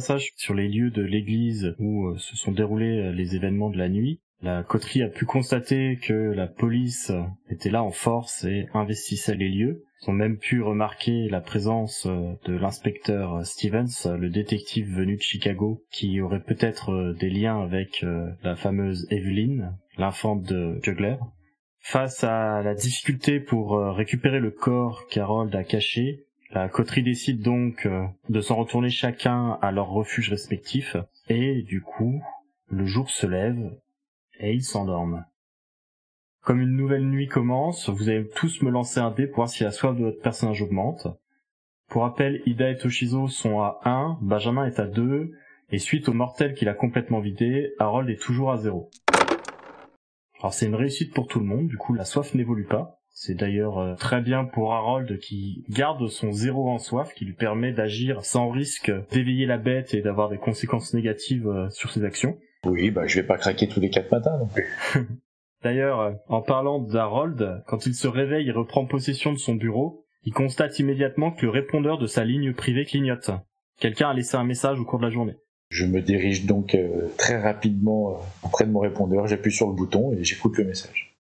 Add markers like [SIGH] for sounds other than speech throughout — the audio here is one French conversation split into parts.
Sur les lieux de l'église où euh, se sont déroulés euh, les événements de la nuit, la coterie a pu constater que la police était là en force et investissait les lieux. Ils ont même pu remarquer la présence euh, de l'inspecteur Stevens, le détective venu de Chicago, qui aurait peut-être des liens avec la fameuse Evelyn, l'infante de Juggler. Face à la difficulté pour récupérer le corps qu'Harold a caché, la coterie décide donc euh, de s'en retourner chacun à leur refuge respectif, et du coup, le jour se lève, et ils s'endorment. Comme une nouvelle nuit commence, vous allez tous me lancer un dé pour voir si la soif de votre personnage augmente. Pour rappel, Ida et Toshizo sont à 1, Benjamin est à 2, et suite au mortel qu'il a complètement vidé, Harold est toujours à 0. Alors c'est une réussite pour tout le monde, du coup la soif n'évolue pas. C'est d'ailleurs euh, très bien pour Harold qui garde son zéro en soif, qui lui permet d'agir sans risque d'éveiller la bête et d'avoir des conséquences négatives euh, sur ses actions. Oui, bah je vais pas craquer tous les quatre matins non plus. [LAUGHS] D'ailleurs, euh, en parlant d'Harold, quand il se réveille et reprend possession de son bureau, il constate immédiatement que le répondeur de sa ligne privée clignote. Quelqu'un a laissé un message au cours de la journée. Je me dirige donc très rapidement auprès de mon répondeur, j'appuie sur le bouton et j'écoute le message.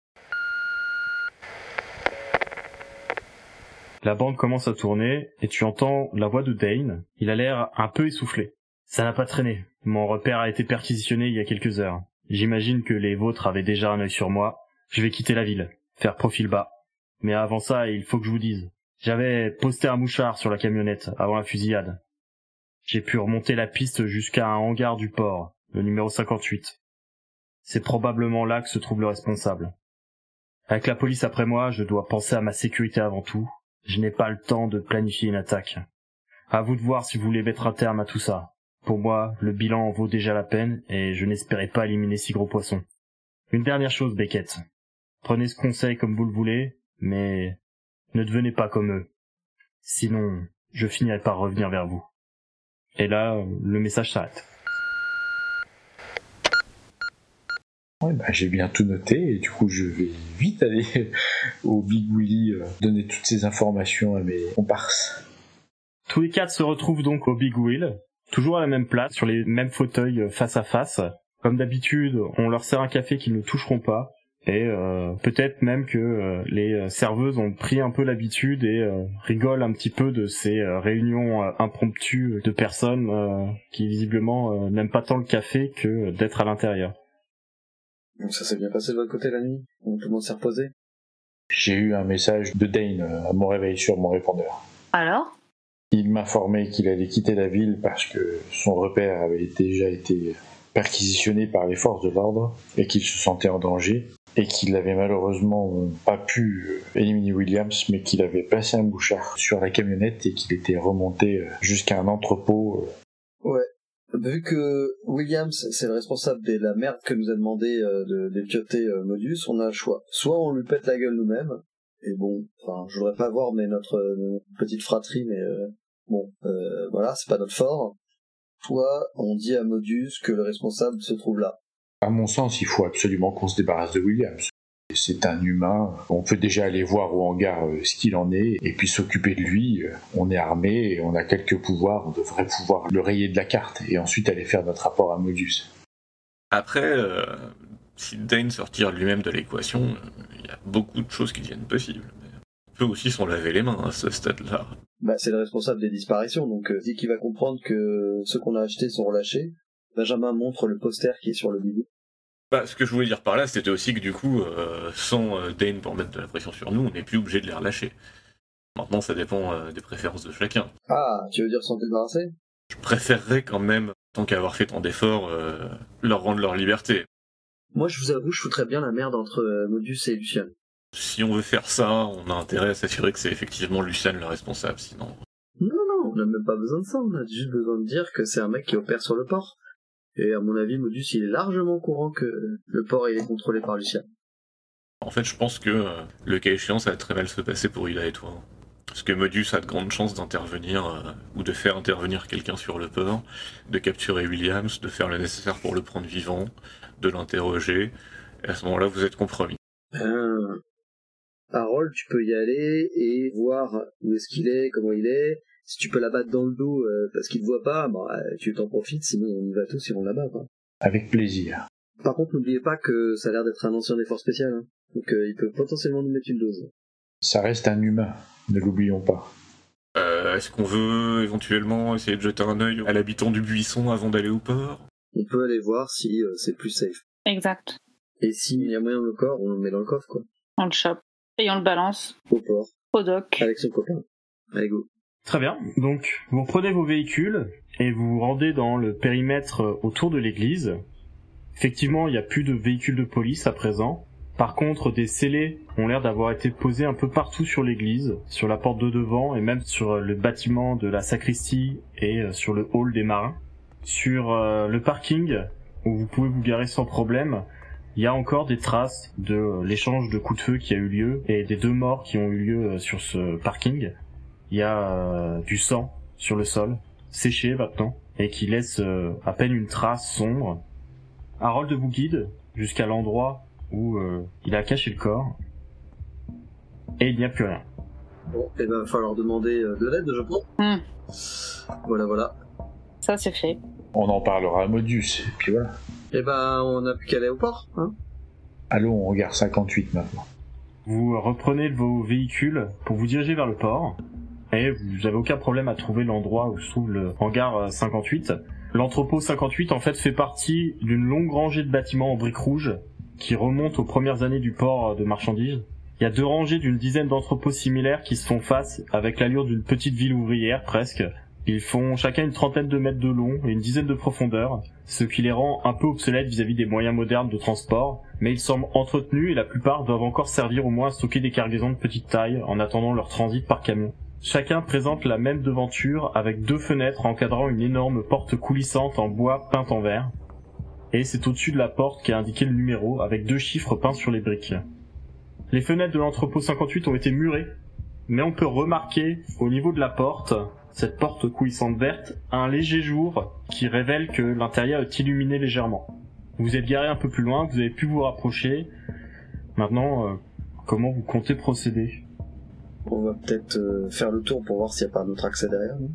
La bande commence à tourner et tu entends la voix de Dane. Il a l'air un peu essoufflé. Ça n'a pas traîné. Mon repère a été perquisitionné il y a quelques heures. J'imagine que les vôtres avaient déjà un œil sur moi. Je vais quitter la ville, faire profil bas. Mais avant ça, il faut que je vous dise. J'avais posté un mouchard sur la camionnette avant la fusillade. J'ai pu remonter la piste jusqu'à un hangar du port, le numéro 58. C'est probablement là que se trouve le responsable. Avec la police après moi, je dois penser à ma sécurité avant tout, je n'ai pas le temps de planifier une attaque. À vous de voir si vous voulez mettre un terme à tout ça. Pour moi, le bilan en vaut déjà la peine et je n'espérais pas éliminer si gros poissons. Une dernière chose, Beckett. Prenez ce conseil comme vous le voulez, mais ne devenez pas comme eux. Sinon, je finirai par revenir vers vous. Et là, le message s'arrête. Bah, j'ai bien tout noté et du coup je vais vite aller [LAUGHS] au Big Willy euh, donner toutes ces informations à mes comparses. Tous les quatre se retrouvent donc au Big Wheel, toujours à la même place, sur les mêmes fauteuils euh, face à face. Comme d'habitude, on leur sert un café qu'ils ne toucheront pas. Et euh, peut-être même que les serveuses ont pris un peu l'habitude et rigolent un petit peu de ces réunions impromptues de personnes qui visiblement n'aiment pas tant le café que d'être à l'intérieur. Donc ça s'est bien passé de votre côté la nuit Tout le monde s'est reposé J'ai eu un message de Dane euh, à mon réveil sur mon répondeur. Alors? Il m'informait qu'il allait quitter la ville parce que son repère avait déjà été perquisitionné par les forces de l'ordre et qu'il se sentait en danger et qu'il n'avait malheureusement pas pu euh, éliminer Williams mais qu'il avait passé un bouchard sur la camionnette et qu'il était remonté euh, jusqu'à un entrepôt. Ouais, Vu que Williams, c'est le responsable de la merde que nous a demandé euh, de d'épioter euh, Modus, on a un choix. Soit on lui pète la gueule nous-mêmes, et bon, enfin, je voudrais pas voir mais notre, petite fratrie, mais euh, bon, voilà, c'est pas notre fort. Soit on dit à Modus que le responsable se trouve là. À mon sens, il faut absolument qu'on se débarrasse de Williams c'est un humain. On peut déjà aller voir au hangar euh, ce qu'il en est et puis s'occuper de lui. Euh, on est armé on a quelques pouvoirs. On devrait pouvoir le rayer de la carte et ensuite aller faire notre rapport à Modus. Après, euh, si Dane sortir lui-même de l'équation, il y a beaucoup de choses qui deviennent possibles. on peut aussi s'en laver les mains à ce stade-là. Bah, c'est le responsable des disparitions, donc dès qu'il va comprendre que ceux qu'on a achetés sont relâchés, Benjamin montre le poster qui est sur le bidou. Bah, ce que je voulais dire par là, c'était aussi que du coup, euh, sans euh, Dane pour mettre de la pression sur nous, on n'est plus obligé de les relâcher. Maintenant, ça dépend euh, des préférences de chacun. Ah, tu veux dire s'en débarrasser Je préférerais quand même, tant qu'avoir fait tant d'efforts, euh, leur rendre leur liberté. Moi, je vous avoue, je foutrais bien la merde entre euh, Modus et Lucian. Si on veut faire ça, on a intérêt à s'assurer que c'est effectivement Lucien le responsable, sinon... Non, non, on n'a même pas besoin de ça. On a juste besoin de dire que c'est un mec qui opère sur le port. Et à mon avis, Modus, il est largement courant que le port, il est contrôlé par Lucian. En fait, je pense que euh, le cas échéant, ça va très mal se passer pour Ila et toi. Parce que Modus a de grandes chances d'intervenir, euh, ou de faire intervenir quelqu'un sur le port, de capturer Williams, de faire le nécessaire pour le prendre vivant, de l'interroger, et à ce moment-là, vous êtes compromis. Euh... Harold, tu peux y aller et voir où est-ce qu'il est, comment il est. Si tu peux l'abattre dans le dos euh, parce qu'il te voit pas, bah, euh, tu t'en profites, sinon on y va tous et on l'abat. Quoi. Avec plaisir. Par contre, n'oubliez pas que ça a l'air d'être un ancien des forces spéciales, hein. donc euh, il peut potentiellement nous mettre une dose. Ça reste un humain, ne l'oublions pas. Euh, Est-ce qu'on veut éventuellement essayer de jeter un œil à l'habitant du buisson avant d'aller au port? On peut aller voir si euh, c'est plus safe. Exact. Et s'il y a moyen de le corps, on le met dans le coffre, quoi. On le chope. Et on le balance Au port, au doc. avec son copain. Allez, go. Très bien. Donc, vous reprenez vos véhicules et vous vous rendez dans le périmètre euh, autour de l'église. Effectivement, il n'y a plus de véhicules de police à présent. Par contre, des scellés ont l'air d'avoir été posés un peu partout sur l'église, sur la porte de devant et même sur euh, le bâtiment de la sacristie et euh, sur le hall des marins. Sur le parking, où vous pouvez vous garer sans problème, il y a encore des traces de l'échange de coups de feu qui a eu lieu et des deux morts qui ont eu lieu sur ce parking. Il y a euh, du sang sur le sol, séché maintenant, et qui laisse euh, à peine une trace sombre. Harold vous guide jusqu'à l'endroit où euh, il a caché le corps. Et il n'y a plus rien. Bon, et ben, va falloir demander de l'aide, je pense. Hmm. Voilà, voilà. Ça, c'est fait. On en parlera à Modus, et puis voilà. Et ben, on a plus qu'à aller au port, hein. Allons, on regarde 58 maintenant. Vous reprenez vos véhicules pour vous diriger vers le port. Et vous avez aucun problème à trouver l'endroit où se trouve le hangar euh, 58. L'entrepôt 58 en fait fait partie d'une longue rangée de bâtiments en briques rouges qui remontent aux premières années du port euh, de marchandises. Il y a deux rangées d'une dizaine d'entrepôts similaires qui se font face avec l'allure d'une petite ville ouvrière presque. Ils font chacun une trentaine de mètres de long et une dizaine de profondeur, ce qui les rend un peu obsolètes vis-à-vis des moyens modernes de transport, mais ils semblent entretenus et la plupart doivent encore servir au moins à stocker des cargaisons de petite taille en attendant leur transit par camion. Chacun présente la même devanture avec deux fenêtres encadrant une énorme porte coulissante en bois peinte en vert. Et c'est au-dessus de la porte qu'est indiqué le numéro avec deux chiffres peints sur les briques. Les fenêtres de l'entrepôt 58 ont été murées, mais on peut remarquer au niveau de la porte, cette porte coulissante verte, un léger jour qui révèle que l'intérieur est illuminé légèrement. Vous êtes garé un peu plus loin, vous avez pu vous rapprocher. Maintenant, euh, comment vous comptez procéder? On va peut-être euh, faire le tour pour voir s'il n'y a pas un autre accès derrière. non?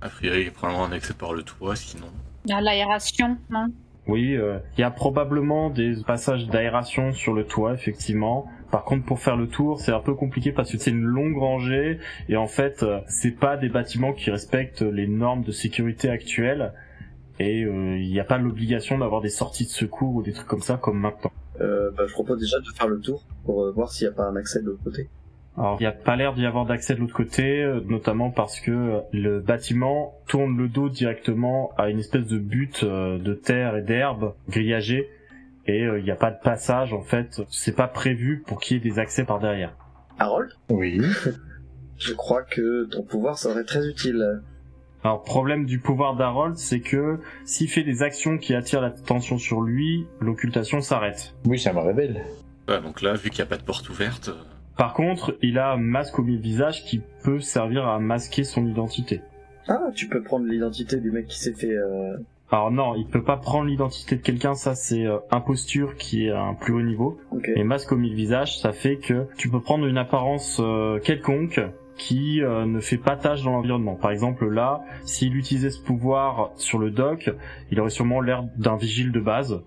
A priori, il y a probablement un accès par le toit, sinon... Il y a l'aération, non? Oui, euh, il y a probablement des passages d'aération sur le toit, effectivement. Par contre, pour faire le tour, c'est un peu compliqué parce que c'est une longue rangée et en fait, euh, c'est pas des bâtiments qui respectent les normes de sécurité actuelles et euh, il n'y a pas l'obligation d'avoir des sorties de secours ou des trucs comme ça comme maintenant. euh, bah, Je propose déjà de faire le tour pour euh, voir s'il n'y a pas un accès de l'autre côté. Alors, il n'y a pas l'air d'y avoir d'accès de l'autre côté, euh, notamment parce que euh, le bâtiment tourne le dos directement à une espèce de butte euh, de terre et d'herbe grillagée, et euh, il n'y a pas de passage, en fait. C'est pas prévu pour qu'il y ait des accès par derrière. Harold? Oui. Je crois que ton pouvoir serait très utile. Alors, problème du pouvoir d'Harold, c'est que s'il fait des actions qui attirent l'attention sur lui, l'occultation s'arrête. Oui, ça me révèle. Ah, donc là, vu qu'il n'y a pas de porte ouverte, euh, Par contre, il a un masque au mi-visage qui peut servir à masquer son identité. Ah, tu peux prendre l'identité du mec qui s'est fait... Euh... Alors non, il peut pas prendre l'identité de quelqu'un, ça c'est euh, imposture qui est à un plus haut niveau. Ok. Et masque au mille-visage, ça fait que tu peux prendre une apparence euh, quelconque qui euh, ne fait pas tâche dans l'environnement. Par exemple là, s'il utilisait ce pouvoir sur le doc, il aurait sûrement l'air d'un vigile de base,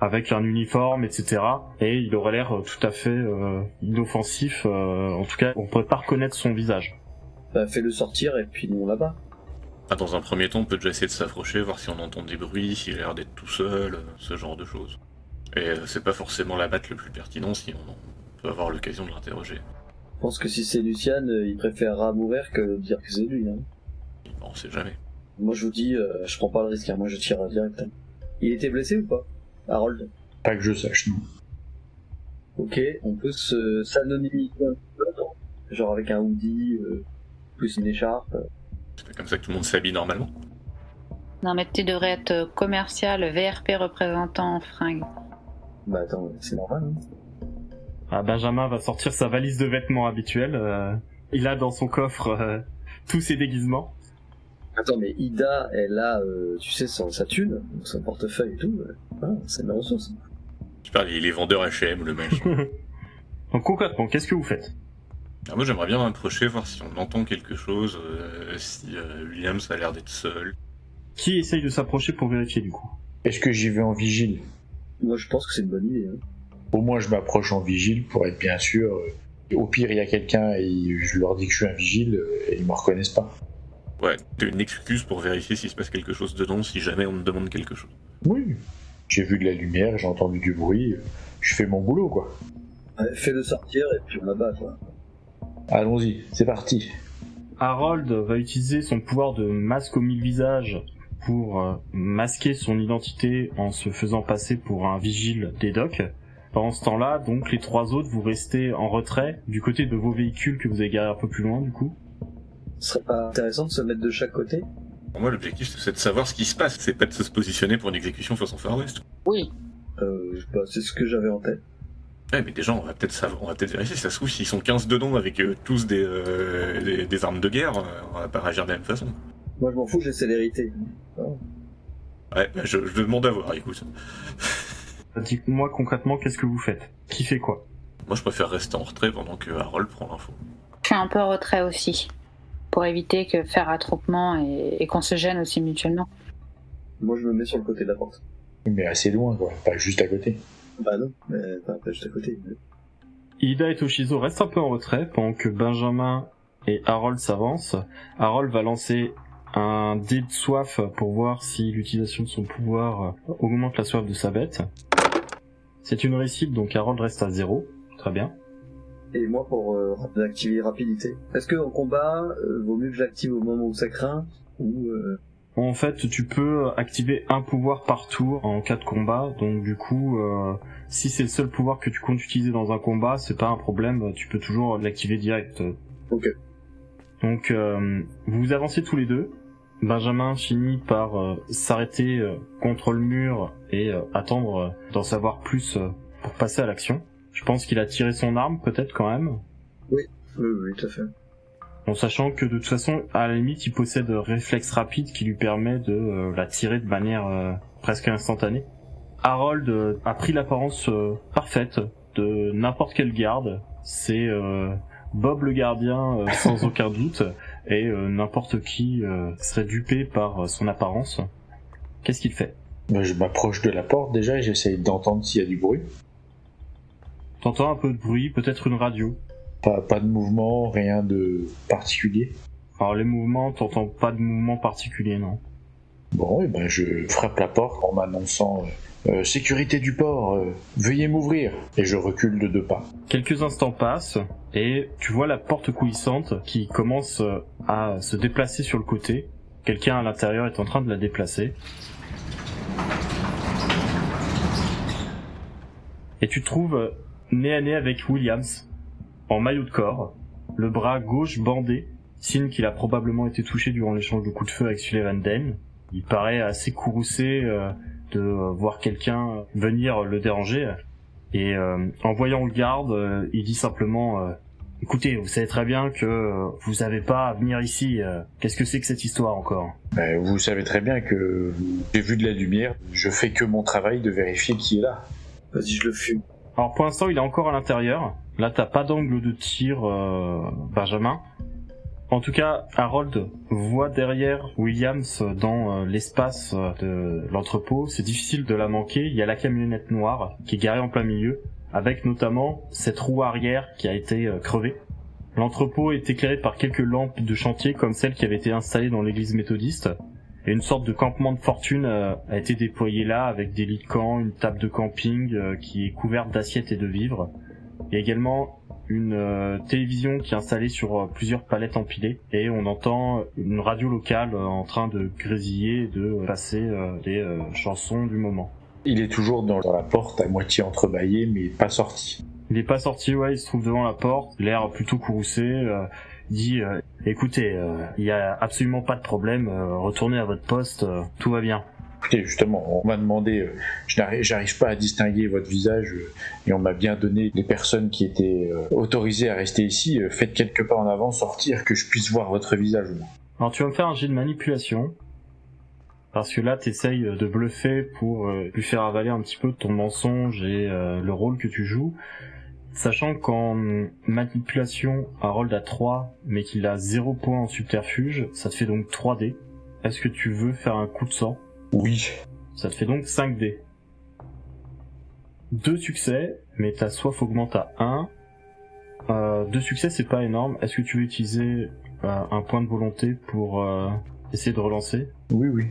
avec un uniforme, etc. Et il aurait l'air euh, tout à fait euh, inoffensif, euh, en tout cas on pourrait pas reconnaître son visage. Bah, fais-le sortir et puis nous on là-bas. ah, dans un premier temps, on peut déjà essayer de s'approcher, voir si on entend des bruits, s'il a l'air d'être tout seul, euh, ce genre de choses. Et euh, c'est pas forcément la batte le plus pertinent si on peut avoir l'occasion de l'interroger. pense que si c'est Luciane, euh, il préférera mourir que de dire que c'est lui. Hein. On sait jamais. Moi je vous dis, euh, je prends pas le risque, hein. moi je tire direct. hein. Il était blessé ou pas? Harold Pas que je sache, non. Ok, on peut se s'anonymiser un peu, genre avec un hoodie, euh, plus une écharpe. C'est pas comme ça que tout le monde s'habille normalement. Non, mais tu devrais être commercial, VRP représentant en fringues. Bah attends, c'est normal. Hein. Ah, Benjamin va sortir sa valise de vêtements habituelle. euh, il a dans son coffre euh, tous ses déguisements. Attends, mais Ida, elle a, euh, tu sais, son, sa thune, son portefeuille et tout. ah, c'est ma ressource. Je parle, il est vendeur H&M, le mec. [LAUGHS] Donc concrètement, qu'est-ce que vous faites? Ah, moi, j'aimerais bien m'approcher, voir si on entend quelque chose, euh, si euh, Williams a l'air d'être seul. Qui essaye de s'approcher pour vérifier du coup? Est-ce que j'y vais en vigile? Moi je pense que c'est une bonne idée. Hein. Au moins, je m'approche en vigile pour être bien sûr. Au pire, il y a quelqu'un et je leur dis que je suis un vigile et ils me reconnaissent pas. Ouais, t'as une excuse pour vérifier s'il se passe quelque chose dedans, si jamais on me demande quelque chose. Oui. J'ai vu de la lumière, j'ai entendu du bruit. Je fais mon boulot, quoi. Ouais, Fais-le sortir et puis on abat, quoi. Allons-y, c'est parti. Harold va utiliser son pouvoir de masque au mille visages pour euh, masquer son identité en se faisant passer pour un vigile des docks. Pendant ce temps-là, donc, les trois autres, vous restez en retrait du côté de vos véhicules que vous avez garés un peu plus loin, du coup. Ce serait pas intéressant de se mettre de chaque côté Pour moi, l'objectif, c'est de savoir ce qui se passe. C'est pas de se positionner pour une exécution façon Far West. Oui. euh, pas, C'est ce que j'avais en tête. Ouais, mais déjà, on va peut-être savoir, on va peut-être vérifier. Si ça se trouve, s'ils sont 15 dedans avec euh, tous des, euh, des, des armes de guerre, euh, on va pas réagir de la même façon. Moi je m'en fous, j'ai célérité. Ouais, bah, je, je demande à voir, écoute. Dites-moi concrètement qu'est-ce que vous faites? Qui fait quoi? Moi, je préfère rester en retrait pendant que Harold prend l'info. Je suis un peu en retrait aussi. Pour éviter que faire attroupement et, et qu'on se gêne aussi mutuellement. Moi je me mets sur le côté de la porte. Mais assez loin, quoi. Pas juste à côté. Bah non, mais pas, pas juste à côté. Ida et Toshizo restent un peu en retrait pendant que Benjamin et Harold s'avancent. Harold va lancer un dé de soif pour voir si l'utilisation de son pouvoir euh, augmente la soif de sa bête. C'est une réussite, donc Harold reste à zéro. Très bien. Et moi pour euh, activer rapidité. Est-ce que en combat, euh, vaut mieux que j'active au moment où ça craint ou euh, En fait, tu peux activer un pouvoir par tour en cas de combat, donc du coup, euh, si c'est le seul pouvoir que tu comptes utiliser dans un combat, c'est pas un problème, tu peux toujours l'activer direct. Ok. Donc, euh, vous avancez tous les deux. Benjamin finit par euh, s'arrêter contre le mur et attendre d'en savoir plus pour passer à l'action. Je pense qu'il a tiré son arme, peut-être quand même. Oui, oui, tout à fait. En sachant que de toute façon, à la limite, il possède un réflexe rapide qui lui permet de euh, la tirer de manière euh, presque instantanée. Harold euh, a pris l'apparence euh, parfaite de n'importe quel garde. C'est euh, Bob le gardien euh, [LAUGHS] sans aucun doute et euh, n'importe qui euh, serait dupé par euh, son apparence. Qu'est-ce qu'il fait? Bah, je m'approche de la porte déjà et j'essaye d'entendre s'il y a du bruit. T'entends un peu de bruit, peut-être une radio. Pas, pas de mouvement, rien de particulier. Alors les mouvements, t'entends pas de mouvement particulier, non Bon, et ben je frappe la porte en m'annonçant euh, Euh, sécurité du port, euh, veuillez m'ouvrir. Et je recule de deux pas. Quelques instants passent et tu vois la porte coulissante qui commence à se déplacer sur le côté. Quelqu'un à l'intérieur est en train de la déplacer. Et tu trouves nez à nez avec Williams, en maillot de corps, le bras gauche bandé, signe qu'il a probablement été touché durant l'échange de coups de feu avec Sullivan Dane. Il paraît assez courroucé euh, de voir quelqu'un venir le déranger. Et euh, en voyant le garde, euh, il dit simplement euh, Écoutez, vous savez très bien que euh, vous avez pas à venir ici. euh, Qu'est-ce que c'est que cette histoire encore? Ben, vous savez très bien que j'ai vu de la lumière. Je fais que mon travail de vérifier qui est là. Vas-y, je le fume. Alors pour l'instant, il est encore à l'intérieur. Là, t'as pas d'angle de tir, euh, Benjamin. En tout cas, Harold voit derrière Williams dans euh, l'espace euh, de l'entrepôt. C'est difficile de la manquer. Il y a la camionnette noire qui est garée en plein milieu, avec notamment cette roue arrière qui a été crevée. L'entrepôt est éclairé par quelques lampes de chantier comme celles qui avaient été installées dans l'église méthodiste. Et une sorte de campement de fortune euh, a été déployé là avec des lits de camp, une table de camping euh, qui est couverte d'assiettes et de vivres. Il y a également une euh, télévision qui est installée sur euh, plusieurs palettes empilées et on entend une radio locale euh, en train de grésiller et de passer euh, les euh, chansons du moment. Il est toujours dans, la porte à moitié entrebâillée, mais pas sorti. Il est pas sorti, ouais, il se trouve devant la porte, l'air plutôt courroucé, euh, dit euh, écoutez, euh, il y a absolument pas de problème, euh, retournez à votre poste, euh, tout va bien. Écoutez, justement, on m'a demandé, euh, je n'arrive- j'arrive pas à distinguer votre visage, euh, et on m'a bien donné les personnes qui étaient euh, autorisées à rester ici. Euh, faites quelques pas en avant, sortir, que je puisse voir votre visage. Alors tu vas me faire un jet de manipulation. Parce que là, t'essayes de bluffer pour euh, lui faire avaler un petit peu ton mensonge et euh, le rôle que tu joues. Sachant qu'en manipulation, Harold a 3, mais qu'il a 0 points en subterfuge, ça te fait donc 3 dés. Est-ce que tu veux faire un coup de sang Oui. Ça te fait donc 5 dés. Deux succès, mais ta soif augmente à 1. Euh, deux succès, c'est pas énorme. Est-ce que tu veux utiliser euh, un point de volonté pour euh, essayer de relancer? Oui, oui.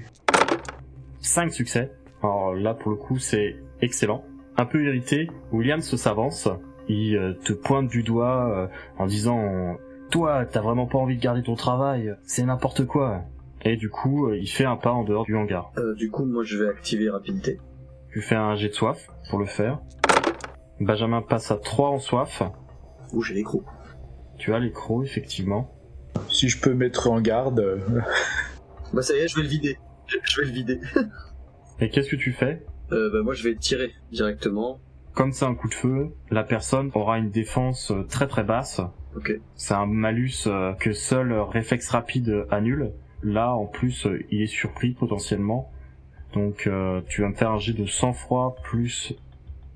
5 succès. Alors là, pour le coup, c'est excellent. Un peu irrité, Williams s'avance. Il euh, te pointe du doigt euh, en disant Toi, t'as vraiment pas envie de garder ton travail, c'est n'importe quoi. Et du coup, euh, il fait un pas en dehors du hangar. Euh, du coup, moi, je vais activer rapidité. Tu fais un jet de soif pour le faire. Benjamin passe à 3 en soif. Ouh, j'ai les crocs. Tu as les crocs, effectivement. Si je peux mettre en garde, [LAUGHS] Bah ça y est, je vais le vider. [LAUGHS] Je vais le vider. [LAUGHS] Et qu'est-ce que tu fais? Euh, bah moi, je vais tirer directement. Comme c'est un coup de feu, la personne aura une défense euh, très très basse. Ok. C'est un malus euh, que seul euh, réflexe rapide annule. Là, en plus, il est surpris potentiellement. Donc, euh, tu vas me faire un jet de sang-froid plus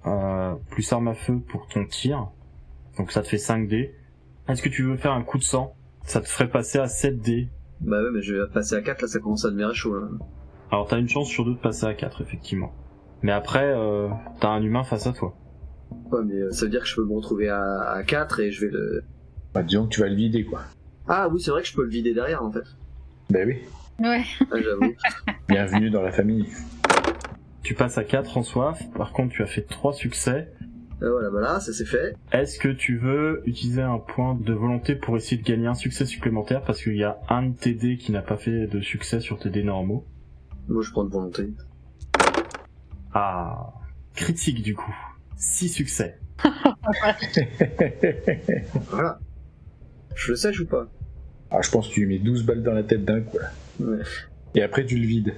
euh, plus arme à feu pour ton tir. Donc, ça te fait 5 dés. Est-ce que tu veux faire un coup de sang? Ça te ferait passer à 7 dés. Bah ouais, mais je vais passer à 4, là, ça commence à devenir chaud, là. Alors, t'as une chance sur deux de passer à 4, effectivement. Mais après, euh, t'as un humain face à toi. Ouais, mais euh, ça veut dire que je peux me retrouver à, à 4 et je vais le... bah, disons que tu vas le vider, quoi. Ah oui, c'est vrai que je peux le vider derrière, en fait. Ben oui. Ouais. Ah, j'avoue. [LAUGHS] Bienvenue dans la famille. Tu passes à 4 en soif. Par contre, tu as fait 3 succès. Euh, voilà, voilà, ça c'est fait. Est-ce que tu veux utiliser un point de volonté pour essayer de gagner un succès supplémentaire? Parce qu'il y a un de tes dés qui n'a pas fait de succès sur tes dés normaux Moi, je prends de volonté. Ah, critique du coup. 6 succès. [LAUGHS] Voilà. Je le sèche ou pas? Ah, je pense que tu lui mets 12 balles dans la tête d'un coup, là. Ouais. Et après, tu le vides.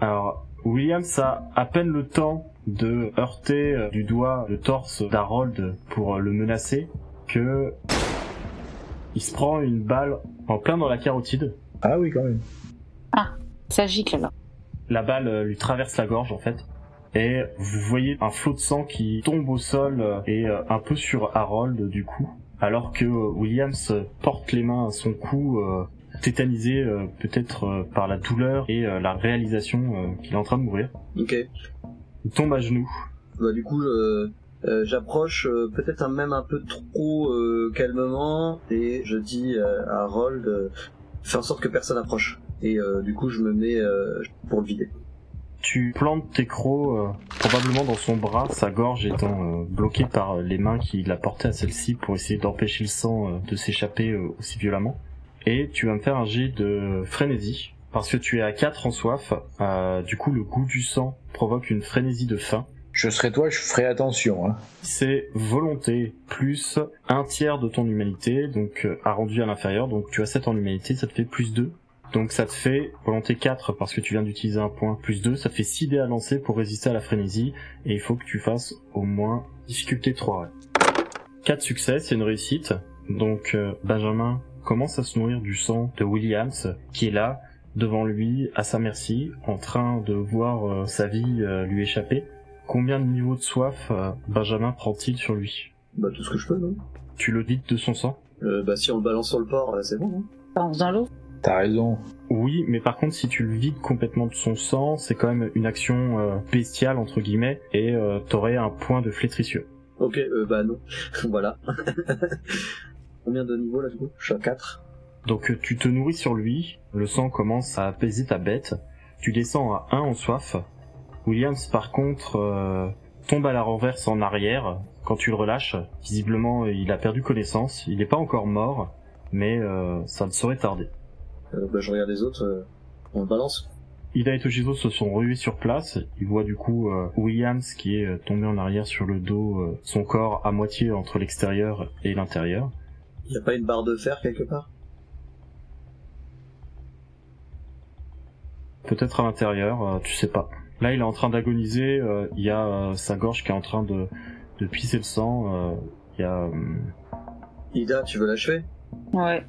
Alors, Williams a à peine le temps de heurter euh, du doigt le torse d'Harold pour euh, le menacer que il se prend une balle en plein dans la carotide. Ah oui, quand même. Ça gicle alors. La balle euh, lui traverse la gorge en fait. Et vous voyez un flot de sang qui tombe au sol euh, et euh, un peu sur Harold du coup. Alors que euh, Williams porte les mains à son cou, euh, tétanisé euh, peut-être euh, par la douleur et euh, la réalisation euh, qu'il est en train de mourir. Ok. Il tombe à genoux. Bah du coup, euh, euh, j'approche euh, peut-être même un peu trop euh, calmement et je dis euh, à Harold, euh, fais en sorte que personne approche. Et euh, du coup, je me mets euh, pour le vider. Tu plantes tes crocs euh, probablement dans son bras, sa gorge étant euh, bloquée par euh, les mains qu'il a portées à celle-ci pour essayer d'empêcher le sang euh, de s'échapper euh, aussi violemment. Et tu vas me faire un jet de frénésie, parce que tu es à 4 en soif, euh, du coup le goût du sang provoque une frénésie de faim. Je serais toi, je ferais attention, hein. C'est volonté plus un tiers de ton humanité, donc euh, arrondi à l'inférieur, donc tu as 7 en humanité, ça te fait plus 2. Donc ça te fait volonté 4 parce que tu viens d'utiliser un point, plus 2, ça te fait 6 dés à lancer pour résister à la frénésie, et il faut que tu fasses au moins difficulté 3. Ouais. 4 succès, c'est une réussite. Donc euh, Benjamin commence à se nourrir du sang de Williams, qui est là, devant lui, à sa merci, en train de voir euh, sa vie euh, lui échapper. Combien de niveaux de soif euh, Benjamin prend-il sur lui? Bah tout ce que je peux, non? Tu le vides de son sang? Euh, Bah si on le balance sur le port, c'est bon. Hein Pas en faisant l'eau. T'as raison. Oui, mais par contre, si tu le vides complètement de son sang, c'est quand même une action euh, bestiale, entre guillemets, et euh, t'aurais un point de flétricieux. ok, euh, bah non. [LAUGHS] voilà. [LAUGHS] Combien de niveaux là du coup? Je suis à 4. Donc euh, tu te nourris sur lui, le sang commence à apaiser ta bête, tu descends à 1 en soif. Williams, par contre, euh, tombe à la renverse en arrière quand tu le relâches. Visiblement, il a perdu connaissance. Il n'est pas encore mort, mais euh, ça ne saurait tarder. Euh, bah, je regarde les autres, euh, on le balance. Ida et Toshizo se sont rués sur place. Ils voient du coup euh, Williams qui est euh, tombé en arrière sur le dos, euh, son corps à moitié entre l'extérieur et l'intérieur. Y a pas une barre de fer quelque part? Peut-être à l'intérieur, euh, tu sais pas. Là, il est en train d'agoniser. euh, Il y a euh, sa gorge qui est en train de, de pisser le sang. euh, Il y a... euh, Ida, tu veux l'achever? Ouais.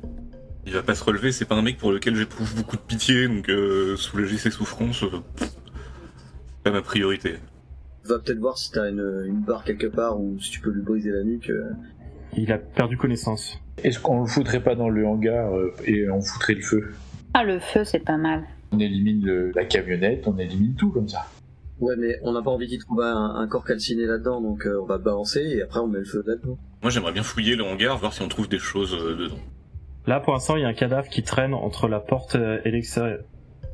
Il va pas se relever, c'est pas un mec pour lequel j'éprouve beaucoup de pitié, donc euh, soulager ses souffrances, euh, pff, pas ma priorité. Va peut-être voir si t'as une, une barre quelque part ou si tu peux lui briser la nuque. euh. Il a perdu connaissance. Est-ce qu'on le foutrait pas dans le hangar euh, et on foutrait le feu? Ah, le feu, c'est pas mal. On élimine le- la camionnette, on élimine tout comme ça. Ouais, mais on n'a pas envie qu'il trouve un, un corps calciné là-dedans, donc euh, on va balancer et après on met le feu là-dedans. Moi j'aimerais bien fouiller le hangar, voir si on trouve des choses euh, dedans. Là, pour l'instant, il y a un cadavre qui traîne entre la porte euh, et l'extérieur.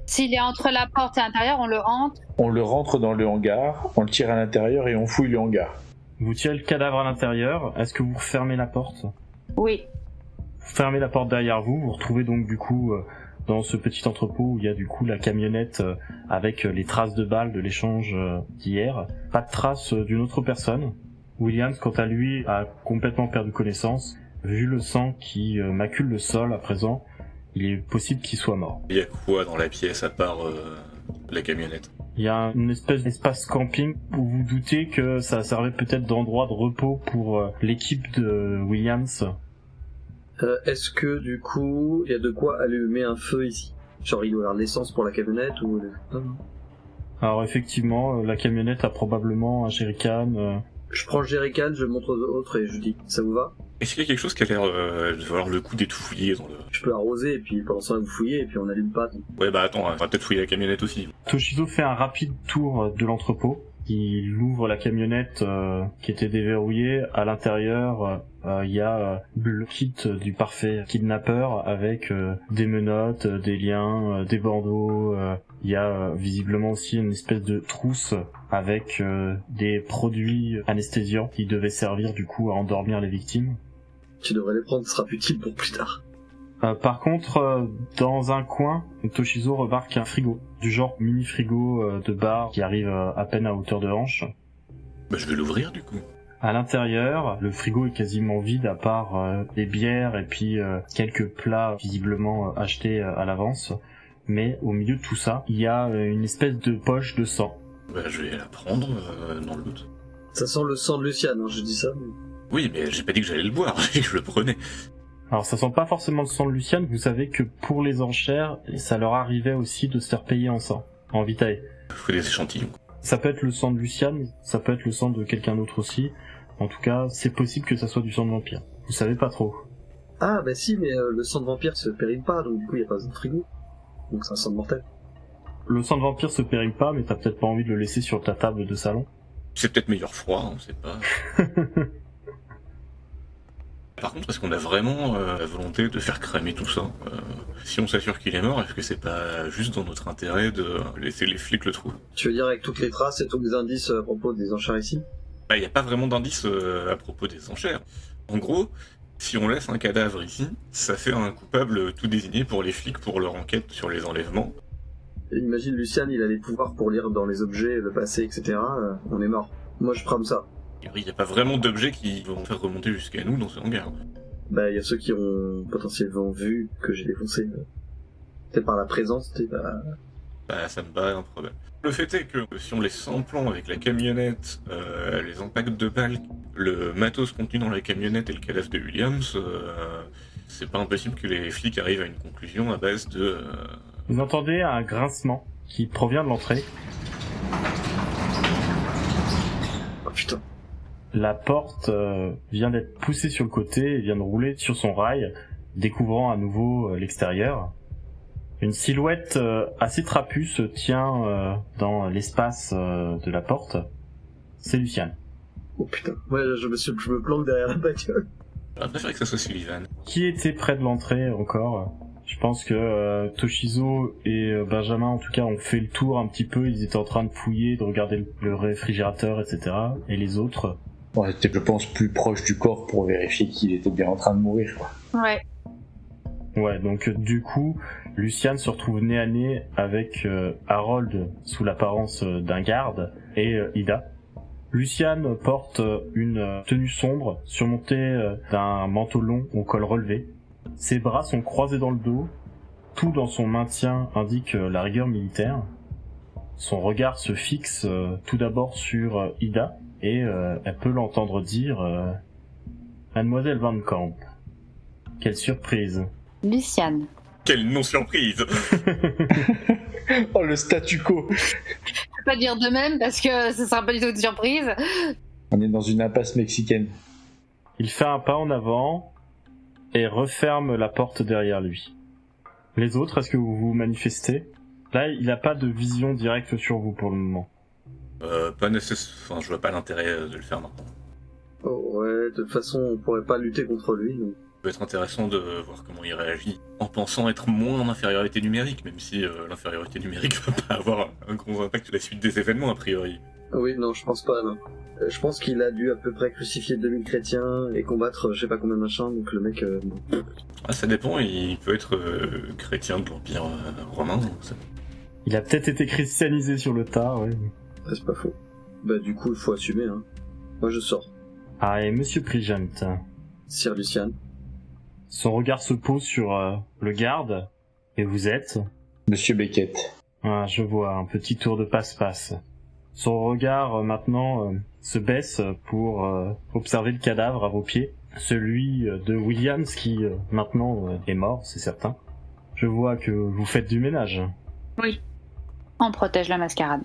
S'il est entre la porte et l'intérieur, on le rentre. On le rentre dans le hangar, on le tire à l'intérieur et on fouille le hangar. Vous tirez le cadavre à l'intérieur. Est-ce que vous refermez la porte? Oui. Vous fermez la porte derrière vous. Vous retrouvez donc du coup euh, dans ce petit entrepôt où il y a du coup la camionnette euh, avec les traces de balles de l'échange d'hier. Pas de traces d'une autre personne. Williams, quant à lui, a complètement perdu connaissance. Vu le sang qui euh, macule le sol à présent, il est possible qu'il soit mort. Il y a quoi dans la pièce à part euh, la camionnette? Il y a une espèce d'espace camping où vous doutez que ça servait peut-être d'endroit de repos pour euh, l'équipe de Williams. Euh, Est-ce que du coup, il y a de quoi allumer un feu ici? Genre il doit y avoir de l'essence pour la camionnette ou... Non, non. Alors effectivement, euh, la camionnette a probablement un jerrycan. Je prends le jerrycan, je le montre aux autres et je dis ça vous va Est-ce qu'il y a quelque chose qui a l'air euh, de valoir le coup d'être fouillé dans le... Je peux arroser et puis pendant ce temps vous fouillez et puis on allume pas. Ouais bah attends, on va peut-être fouiller la camionnette aussi. Toshizo fait un rapide tour de l'entrepôt. Il ouvre la camionnette euh, qui était déverrouillée. À l'intérieur, euh, euh, il y a euh, le kit du parfait kidnappeur avec euh, des menottes, euh, des liens, euh, des bandeaux. Il y a euh, visiblement aussi une espèce de trousse avec euh, des produits anesthésiants qui devaient servir du coup à endormir les victimes. Tu devrais les prendre, ce sera utile pour plus tard. Euh, par contre, euh, dans un coin, Toshizo remarque un frigo, du genre mini frigo euh, de bar qui arrive euh, à peine à hauteur de hanche. Bah je vais l'ouvrir du coup. À l'intérieur, le frigo est quasiment vide à part euh, des bières et puis euh, quelques plats visiblement euh, achetés euh, à l'avance. Mais au milieu de tout ça, il y a euh, une espèce de poche de sang. Bah je vais la prendre euh, dans le doute. Ça sent le sang de Luciane, hein, je dis ça. mais- Oui mais j'ai pas dit que j'allais le boire, j'ai dit que je le prenais. Alors ça sent pas forcément le sang de Luciane, vous savez que pour les enchères, ça leur arrivait aussi de se faire payer en sang, en vitae. Je fais des échantillons. Ça peut être le sang de Luciane, ça peut être le sang de quelqu'un d'autre aussi. En tout cas, c'est possible que ça soit du sang de vampire. Vous savez pas trop. Ah bah si, mais euh, le sang de vampire se périme pas, donc du coup il y a pas besoin de frigo. Donc c'est un sang de mortel. Le sang de vampire se périme pas, mais t'as peut-être pas envie de le laisser sur ta table de salon. C'est peut-être meilleur froid, on sait pas. [LAUGHS] Par contre, est-ce qu'on a vraiment euh, la volonté de faire cramer tout ça Euh, Si on s'assure qu'il est mort, est-ce que c'est pas juste dans notre intérêt de laisser les flics le trouver Tu veux dire avec toutes les traces et tous les indices à propos des enchères ici? Bah, il n'y a pas vraiment d'indice euh, à propos des enchères. En gros, si on laisse un cadavre ici, ça fait un coupable tout désigné pour les flics pour leur enquête sur les enlèvements. Imagine Luciane, il a les pouvoirs pour lire dans les objets, le passé, etc. euh, on est mort. Moi je prends ça. Il n'y a pas vraiment d'objets qui vont faire remonter jusqu'à nous dans ce hangar. Bah il y a ceux qui ont potentiellement vu que j'ai défoncé. Peut-être par la présence, bah, Bah, ça me paraît un problème. Le fait est que si on les plan avec la camionnette, euh, les impacts de balles, le matos contenu dans la camionnette et le cadavre de Williams, euh, c'est pas impossible que les flics arrivent à une conclusion à base de... euh, Vous entendez un grincement qui provient de l'entrée. Oh putain. La porte euh, vient d'être poussée sur le côté et vient de rouler sur son rail, découvrant à nouveau euh, l'extérieur. Une silhouette euh, assez trapue se tient euh, dans l'espace euh, de la porte. C'est Luciane. Oh putain. Ouais, je me, suis, je me planque derrière la bagnole. J'aurais préféré que ça soit Sullivan. Qui était près de l'entrée encore? Je pense que euh, Toshizo et euh, Benjamin, en tout cas, ont fait le tour un petit peu. Ils étaient en train de fouiller, de regarder le, le réfrigérateur, etc. Et les autres, On était, je pense, plus proche du corps pour vérifier qu'il était bien en train de mourir. Quoi. Ouais. Ouais, donc euh, du coup, Luciane se retrouve nez à nez avec euh, Harold sous l'apparence euh, d'un garde et Ida. Luciane porte une tenue sombre surmontée d'un manteau long au col relevé. Ses bras sont croisés dans le dos. Tout dans son maintien indique la rigueur militaire. Son regard se fixe tout d'abord sur Ida et elle peut l'entendre dire Mademoiselle Van Camp. Quelle surprise. Luciane. Quelle non-surprise [LAUGHS] Oh, le statu quo Je peux pas dire de même parce que ce sera pas du tout une surprise. On est dans une impasse mexicaine. Il fait un pas en avant et referme la porte derrière lui. Les autres, est-ce que vous vous manifestez? Là, il n'a pas de vision directe sur vous pour le moment. euh, Pas nécessaire. Enfin, je vois pas l'intérêt de le faire maintenant. Oh, ouais, de toute façon, on pourrait pas lutter contre lui. donc. Ça peut être intéressant de voir comment il réagit en pensant être moins en infériorité numérique, même si euh, l'infériorité numérique [LAUGHS] va pas avoir un gros impact sur la suite des événements a priori. Oui, non, je pense pas, non. Euh, Je pense qu'il a dû à peu près crucifier 2000 chrétiens et combattre euh, je sais pas combien de machins, donc le mec... euh, bon. Ah, ça dépend, il peut être euh, chrétien de l'Empire euh, romain. ça- Il a peut-être été christianisé sur le tard, ouais. Ouais, c'est pas faux. Bah du coup, il faut assumer, hein. Moi je sors. Ah, et Monsieur Prigent. Sir Lucian. Son regard se pose sur euh, le garde. Et vous êtes? Monsieur Beckett. Ah, je vois, un petit tour de passe-passe. Son regard euh, maintenant euh, se baisse pour euh, observer le cadavre à vos pieds. Celui euh, de Williams qui euh, maintenant euh, est mort, c'est certain. Je vois que vous faites du ménage. On protège la mascarade.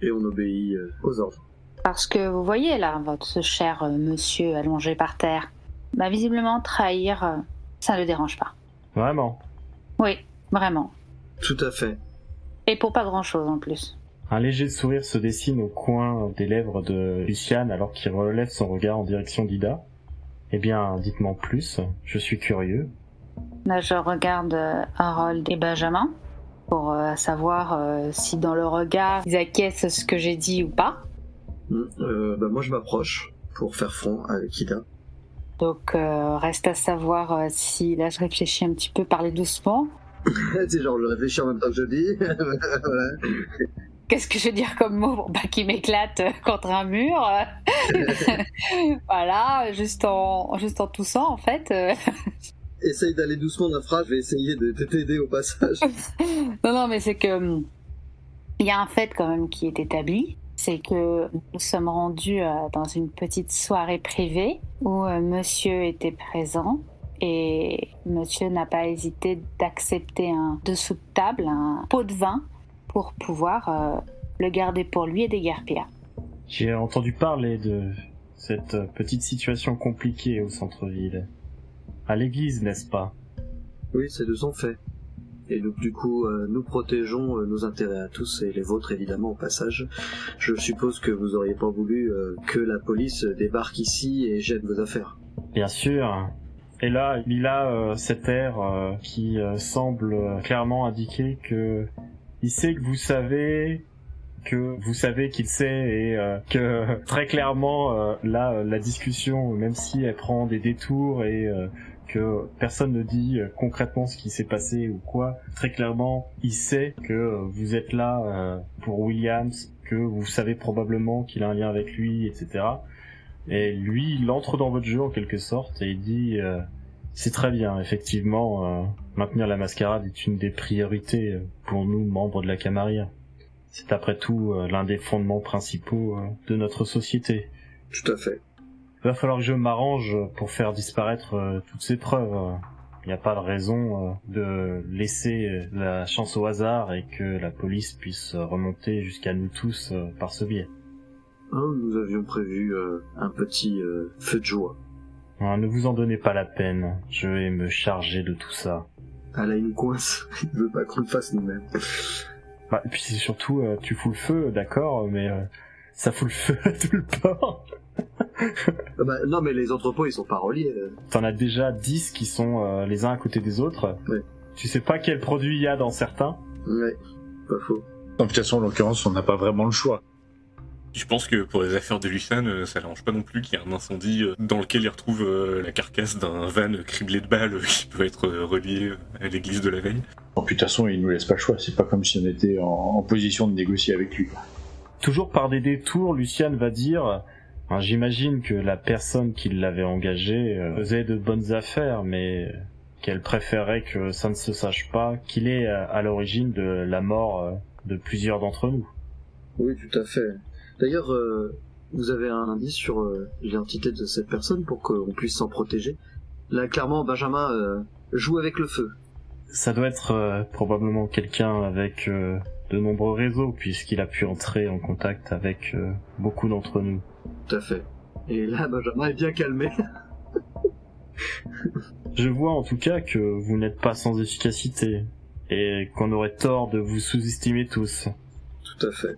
Et on obéit euh, aux ordres. Parce que vous voyez là, votre ce cher euh, monsieur allongé par terre. Bah visiblement trahir, euh, ça ne le dérange pas. Vraiment? Oui, vraiment. Tout à fait. Et pour pas grand chose en plus. Un léger sourire se dessine au coin des lèvres de Luciane alors qu'il relève son regard en direction d'Ida. Eh bien, dites-moi plus, je suis curieux. Là, je regarde euh, Harold et Benjamin pour euh, savoir euh, si dans le regard ils acquiescent ce que j'ai dit ou pas. Euh, bah moi je m'approche pour faire front avec Ida. Donc, euh, reste à savoir euh, si là je réfléchis un petit peu, parler doucement. [LAUGHS] c'est genre je réfléchis en même temps que je dis. [LAUGHS] Qu'est-ce que je veux dire comme mot? Pas qu'il m'éclate euh, contre un mur [LAUGHS] Voilà, juste en, juste en toussant en fait. Essaye d'aller doucement la phrase, je vais essayer de de t'aider au passage. Non, non, mais c'est que hum, il y a un fait quand même qui est établi, c'est que nous sommes rendus euh, dans une petite soirée privée où euh, Monsieur était présent et Monsieur n'a pas hésité d'accepter un dessous de table, un pot de vin pour pouvoir euh, le garder pour lui et déguerpir. J'ai entendu parler de cette petite situation compliquée au centre-ville. À l'église, n'est-ce pas? Oui, c'est de son fait. Et donc du coup, euh, nous protégeons euh, nos intérêts à tous et les vôtres évidemment au passage. Je suppose que vous auriez pas voulu euh, que la police débarque ici et gêne vos affaires. Bien sûr. Et là, il a euh, cet air qui semble clairement indiquer que il sait que vous savez que vous savez qu'il sait et que [LAUGHS] très clairement là la discussion même si elle prend des détours et que personne ne dit euh, concrètement ce qui s'est passé ou quoi très clairement il sait que euh, vous êtes là euh, pour Williams que vous savez probablement qu'il a un lien avec lui etc et lui, il entre dans votre jeu en quelque sorte et il dit c'est très bien, effectivement, maintenir la mascarade est une des priorités pour nous, membres de la Camarilla. C'est après tout l'un des fondements principaux de notre société. Tout à fait. Il va falloir que je m'arrange pour faire disparaître euh, toutes ces preuves. Il n'y a pas de raison euh, de laisser euh, la chance au hasard et que la police puisse remonter jusqu'à nous tous par ce biais. Hein, nous avions prévu un petit feu de joie. Ah, ne vous en donnez pas la peine, je vais me charger de tout ça. Ah là, il nous coince. [LAUGHS] Il veut pas qu'on le fasse nous-mêmes. Bah, et puis c'est surtout, tu fous le feu, d'accord, mais ça fout le feu à tout le port. Ah bah, non, mais les entrepôts, ils sont pas reliés. euh. T'en as déjà 10 qui sont euh, les uns à côté des autres. Ouais. Tu sais pas quel produit il y a dans certains. Ouais, pas faux. De toute façon, en l'occurrence, on n'a pas vraiment le choix. Je pense que pour les affaires de Lucien, euh, ça l'arrange pas non plus qu'il y ait un incendie euh, dans lequel il retrouve euh, la carcasse d'un van criblé de balles euh, qui peut être euh, relié à l'église de la veille. De toute façon, il nous laisse pas le choix. C'est pas comme si on était en, en position de négocier avec lui. Toujours par des détours, Luciane va dire Enfin, J'imagine que la personne qui l'avait engagé euh, faisait de bonnes affaires, mais qu'elle préférait que ça ne se sache pas qu'il est euh, à l'origine de la mort euh, de plusieurs d'entre nous. Oui, tout à fait. D'ailleurs, euh, vous avez un indice sur euh, l'identité de cette personne pour qu'on puisse s'en protéger. Là, clairement, Benjamin euh, joue avec le feu. Ça doit être probablement quelqu'un avec de nombreux réseaux, puisqu'il a pu entrer en contact avec beaucoup d'entre nous. Tout à fait. Et là, Benjamin est bien calmé. [LAUGHS] Je vois en tout cas que vous n'êtes pas sans efficacité, et qu'on aurait tort de vous sous-estimer tous. tout à fait.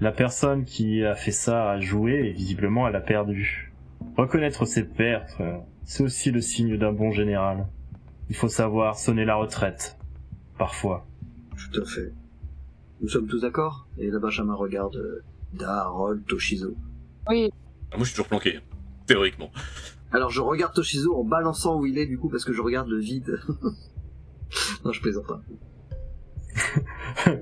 La personne qui a fait ça a joué et visiblement elle a perdu. Reconnaître ses pertes, c'est aussi le signe d'un bon général. Il faut savoir sonner la retraite. Parfois. Tout à fait. Nous sommes tous d'accord? Et là, Benjamin regarde euh, Da, Harold, Toshizo. Oui, Ah, moi, je suis toujours planqué, théoriquement. Alors, je regarde Toshizo en balançant où il est, du coup, parce que je regarde le vide. [LAUGHS] non, je plaisante pas. [LAUGHS]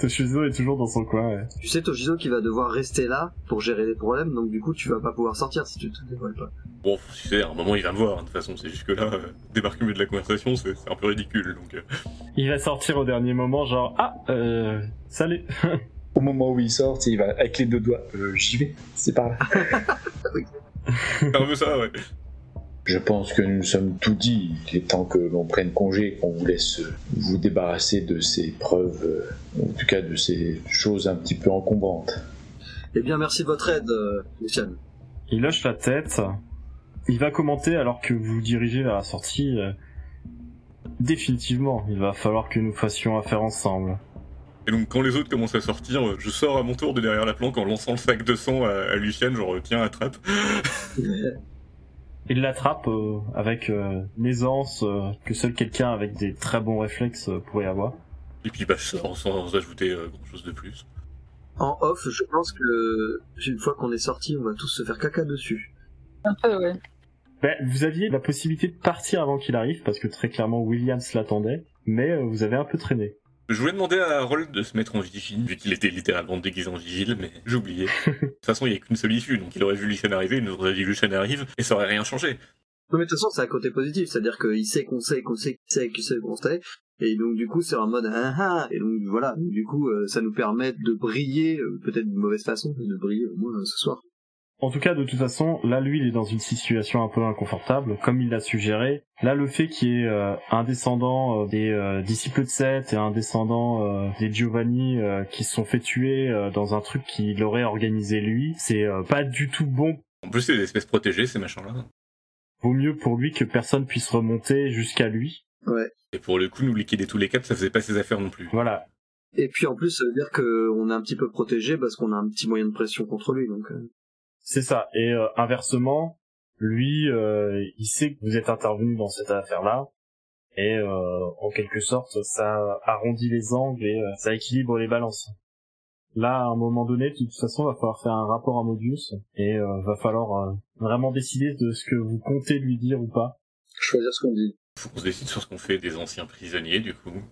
Toshizo est toujours dans son coin. ouais. Tu sais, Toshizo, qui va devoir rester là pour gérer les problèmes, donc du coup, tu vas pas pouvoir sortir si tu te dévoiles pas. Bon, tu sais, à un moment, il va me voir. hein, De toute façon, c'est jusque là, euh, débarquer au milieu de la conversation, c'est c'est un peu ridicule. Donc, euh, Il va sortir au dernier moment, genre ah, euh, salut. [LAUGHS] Au moment où il sort, il va avec les deux doigts. Euh, J'y vais, c'est par là. [LAUGHS] c'est un peu ça, ouais. Je pense que nous nous sommes tout dit. Il est temps que l'on prenne congé, qu'on vous laisse euh, vous débarrasser de ces preuves, euh, en tout cas de ces choses un petit peu encombrantes. Eh bien, merci de votre aide, Luciane. Il hoche la tête. Il va commenter alors que vous vous dirigez vers la sortie. Définitivement, il va falloir que nous fassions affaire ensemble. Et donc, quand les autres commencent à sortir, euh, je sors à mon tour de derrière la planque en lançant le sac de sang à, à Lucienne, genre, euh, tiens, attrape. [LAUGHS] Il l'attrape euh, avec euh, une aisance euh, que seul quelqu'un avec des très bons réflexes euh, pourrait avoir. Et puis, bah, je sors sans ajouter euh, grand chose de plus. En off, je pense que une fois qu'on est sorti, on va tous se faire caca dessus. un peu, ouais. Ben, vous aviez la possibilité de partir avant qu'il arrive, parce que très clairement Williams l'attendait, mais euh, vous avez un peu traîné. Je voulais demander à Harold de se mettre en vigile, vu qu'il était littéralement déguisé en vigile, mais j'ai oublié. [LAUGHS] De toute façon, il n'y a qu'une seule issue, donc il aurait vu Lucien arriver, il nous aurait dit Lucien arrive, et ça aurait rien changé. Non, mais de toute façon, c'est un côté positif, c'est-à-dire qu'il sait qu'on sait qu'on sait qu'il sait qu'il sait qu'on sait, et donc du coup, c'est en mode ah ah, et donc voilà, donc, du coup, euh, ça nous permet de briller, euh, peut-être d'une mauvaise façon, mais de briller au moins euh, ce soir. En tout cas, de toute façon, là, lui, il est dans une situation un peu inconfortable, comme il l'a suggéré. Là, le fait qu'il y ait euh, un descendant euh, des euh, disciples de Seth et un descendant euh, des Giovanni euh, qui se sont fait tuer euh, dans un truc qu'il aurait organisé lui, c'est euh, pas du tout bon. En plus, c'est des espèces protégées, ces machins-là. Vaut mieux pour lui que personne puisse remonter jusqu'à lui. Ouais. Et pour le coup, nous liquider tous les quatre, ça faisait pas ses affaires non plus. Voilà. Et puis en plus, ça veut dire qu'on est un petit peu protégé parce qu'on a un petit moyen de pression contre lui, donc. C'est ça. Et euh, inversement, lui, euh, il sait que vous êtes intervenu dans cette affaire-là. Et euh, en quelque sorte, ça arrondit les angles et euh, ça équilibre les balances. Là, à un moment donné, de toute façon, va falloir faire un rapport à Modius et euh, va falloir euh, vraiment décider de ce que vous comptez lui dire ou pas. choisir ce qu'on dit. Faut qu'on se décide sur ce qu'on fait des anciens prisonniers, du coup.